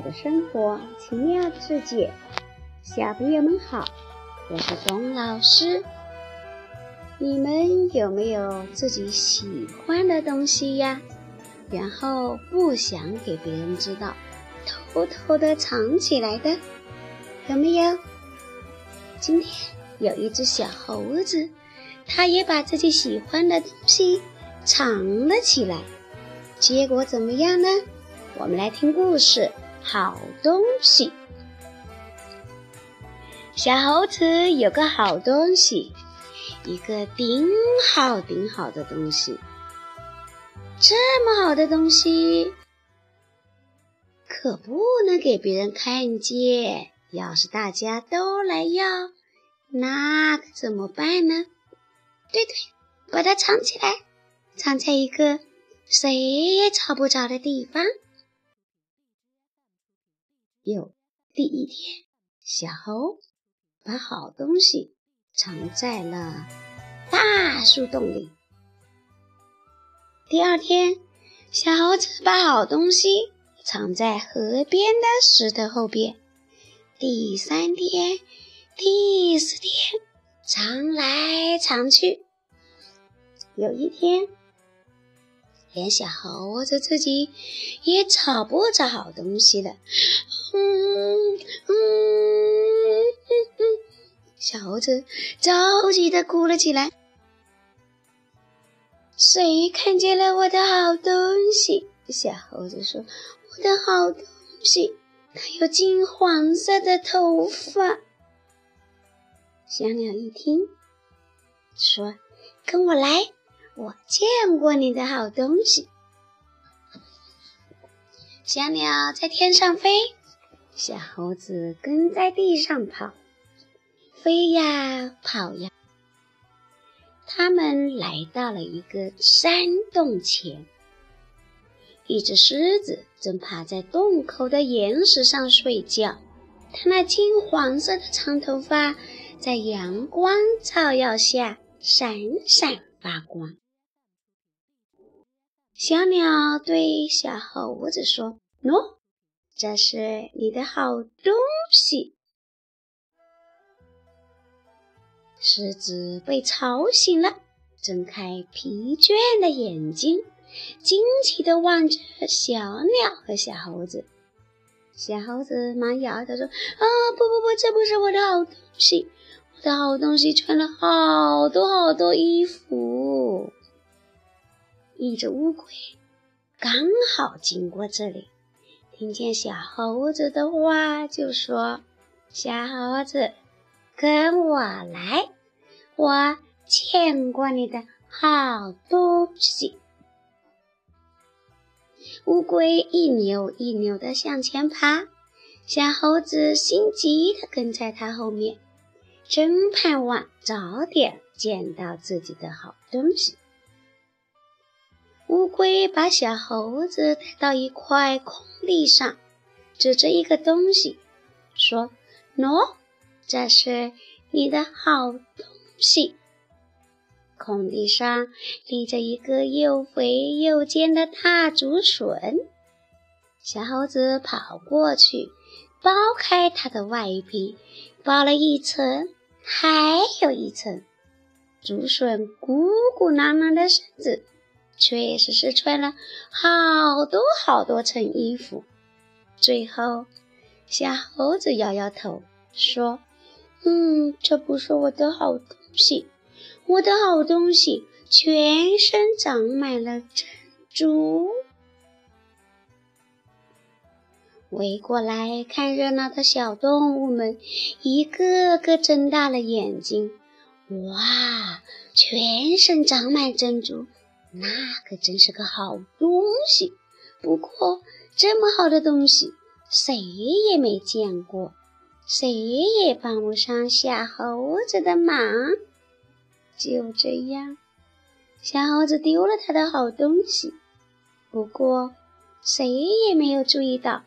的生活奇妙的世界，小朋友们好，我是董老师。你们有没有自己喜欢的东西呀？然后不想给别人知道，偷偷的藏起来的，有没有？今天有一只小猴子，它也把自己喜欢的东西藏了起来，结果怎么样呢？我们来听故事。好东西，小猴子有个好东西，一个顶好顶好的东西。这么好的东西，可不能给别人看见。要是大家都来要，那可怎么办呢？对对，把它藏起来，藏在一个谁也找不着的地方。有第一天，小猴把好东西藏在了大树洞里。第二天，小猴子把好东西藏在河边的石头后边。第三天、第四天，藏来藏去。有一天，连小猴子自己也找不着好东西了。嗯嗯嗯，小猴子着急的哭了起来。谁看见了我的好东西？小猴子说：“我的好东西，它有金黄色的头发。”小鸟一听，说：“跟我来，我见过你的好东西。”小鸟在天上飞。小猴子跟在地上跑，飞呀跑呀。他们来到了一个山洞前，一只狮子正趴在洞口的岩石上睡觉，它那金黄色的长头发在阳光照耀下闪闪发光。小鸟对小猴子说：“喏。”这是你的好东西。狮子被吵醒了，睁开疲倦的眼睛，惊奇地望着小鸟和小猴子。小猴子忙摇头说：“啊，不不不，这不是我的好东西。我的好东西穿了好多好多衣服。”一只乌龟刚好经过这里。听见小猴子的话，就说：“小猴子，跟我来，我见过你的好东西。”乌龟一扭一扭地向前爬，小猴子心急地跟在它后面，真盼望早点见到自己的好东西。乌龟把小猴子带到一块空地上，指着一个东西说：“喏，这是你的好东西。”空地上立着一个又肥又尖的大竹笋。小猴子跑过去，剥开它的外皮，剥了一层，还有一层。竹笋鼓鼓囊囊的身子。确实是穿了好多好多层衣服。最后，小猴子摇摇头说：“嗯，这不是我的好东西。我的好东西全身长满了珍珠。”围过来看热闹的小动物们一个个睁大了眼睛：“哇，全身长满珍珠！”那可真是个好东西，不过这么好的东西，谁也没见过，谁也帮不上小猴子的忙。就这样，小猴子丢了他的好东西。不过，谁也没有注意到，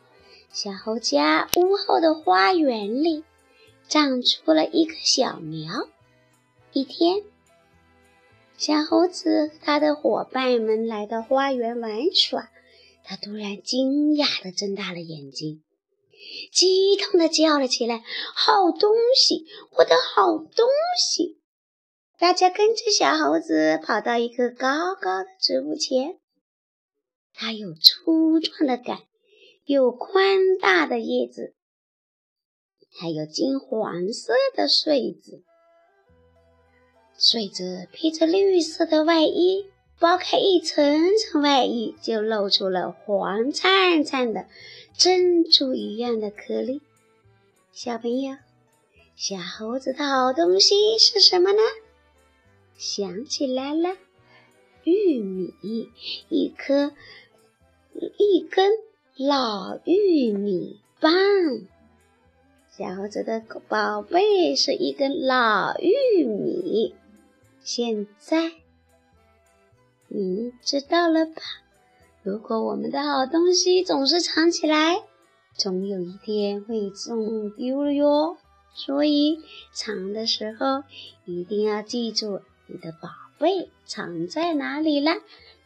小猴家屋后的花园里长出了一棵小苗。一天。小猴子和他的伙伴们来到花园玩耍，他突然惊讶地睁大了眼睛，激动地叫了起来：“好东西，我的好东西！”大家跟着小猴子跑到一棵高高的植物前，它有粗壮的杆，有宽大的叶子，还有金黄色的穗子。穗子披着绿色的外衣，剥开一层层外衣，就露出了黄灿灿的珍珠一样的颗粒。小朋友，小猴子的好东西是什么呢？想起来了，玉米，一颗一根老玉米棒。小猴子的宝贝是一根老玉米。现在你知道了吧？如果我们的好东西总是藏起来，总有一天会弄丢了哟。所以藏的时候一定要记住。你的宝贝藏在哪里了？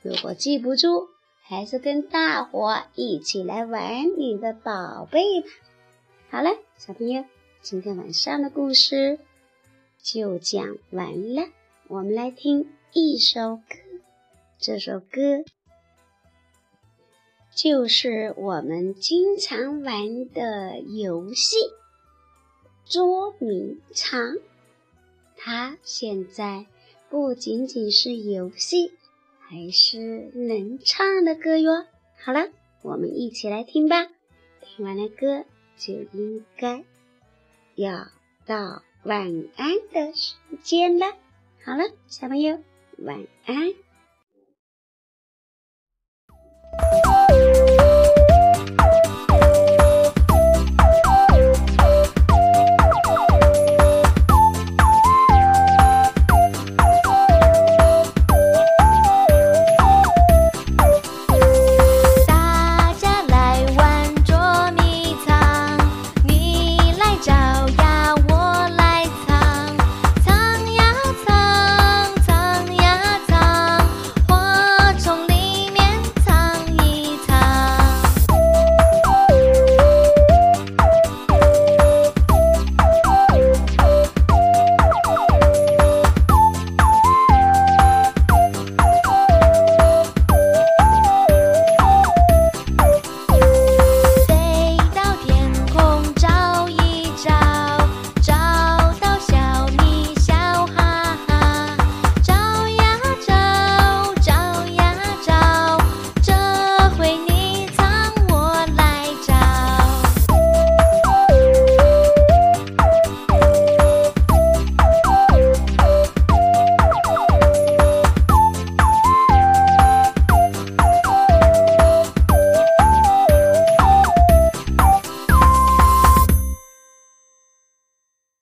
如果记不住，还是跟大伙一起来玩你的宝贝吧。好了，小朋友，今天晚上的故事就讲完了。我们来听一首歌，这首歌就是我们经常玩的游戏捉迷藏。它现在。不仅仅是游戏，还是能唱的歌哟。好了，我们一起来听吧。听完了歌，就应该要到晚安的时间了。好了小朋友晚安。